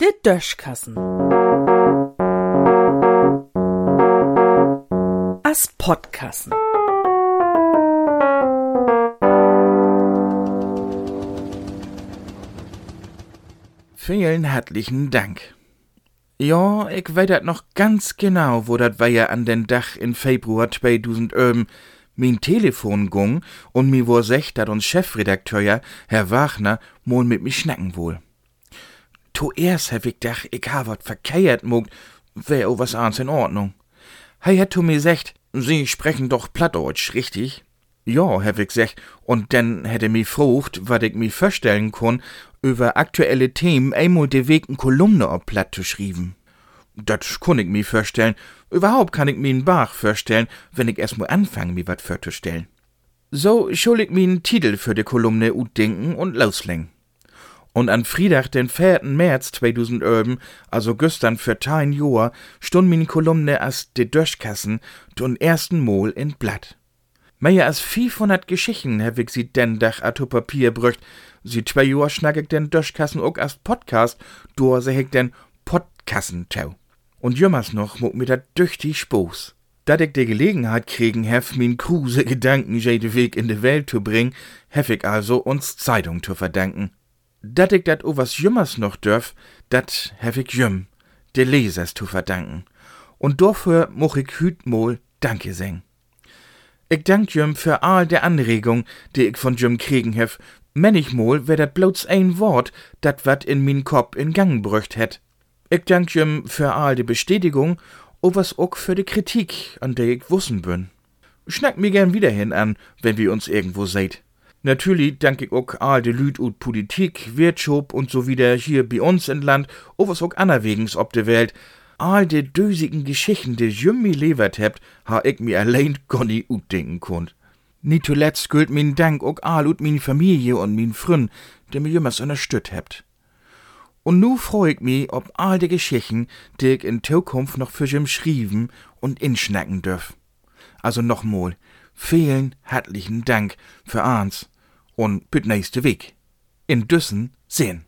Der Döschkassen. As Podkassen. Vielen herzlichen Dank. Ja, ich weiß noch ganz genau, wo dat war ja an den Dach in Februar 2011 mein Telefon gung und mir wo secht, dat uns Chefredakteur Herr Wagner, mol mit mi schnacken wohl. Zuerst hab ich dach, ich ha wat verkehrt mogt, wär o was ans in Ordnung. Hei hat zu mir secht, Sie sprechen doch Plattdeutsch, richtig? Ja, hab ich gesagt, und dann hätte mi frucht, wat ich mi vorstellen kon, über aktuelle Themen einmal de Weg n Kolumne ob Platt zu schrieben. Dat kun ich mi vorstellen. Überhaupt kann ich mi n Bach vorstellen, wenn ich erst mal anfange, mi wat vorzustellen. So schul ich mi n Titel für de Kolumne utdenken und loslegen. Und an Friedach, den 4. März 2011, also gestern für tein Joa, stund min Kolumne as de Döschkassen tun ersten Mol in Blatt. Mehr als 500 Geschichten hab ich sie den Dach a Papier brücht. Sie zwei Joa schnack ich den Döschkassen ook as Podcast, do seh ich den Podkassentau. Und jümmers noch muck mir dat düchtig Spoß. Dat ich de Gelegenheit kriegen hef, min kruse Gedanken jede Weg in de Welt zu bringen, hef ich also uns Zeitung zu verdanken. Dat ich dat o was jümmers noch dörf, dat hef ich jüm, de Lesers zu verdanken. Und dafür moch ich hüt mol Danke seng. Ich dank jüm für all der Anregung, die ich von jüm kriegen hef. Manchmal wär dat bloß ein Wort, dat wat in min Kopf in Gang brücht het. Ich dank jüm für all die Bestätigung, o was ook für die Kritik, an der ich wussen bin. Schnack mir gern wieder hin an, wenn wir uns irgendwo seht. Natürlich dank ich ook all de Lüd ut Politik, Wirtschaft und so wieder hier bei uns in Land, o was ook anerwegens ob de Welt. All de dösigen Geschichten, die jüm mi levert hebt, ha ich mir allein gonni utdenken konnt. Nicht zuletzt gilt min Dank ook all ut min Familie und min Frün, die mir jümmers unterstützt hebt. Und nu freu ich mi ob all de Geschichten, die ich in Zukunft noch für jüm schrieben und inschnacken dürf. Also nochmal, vielen herzlichen Dank für ans und bis nächste Weg. In Düssen sehen.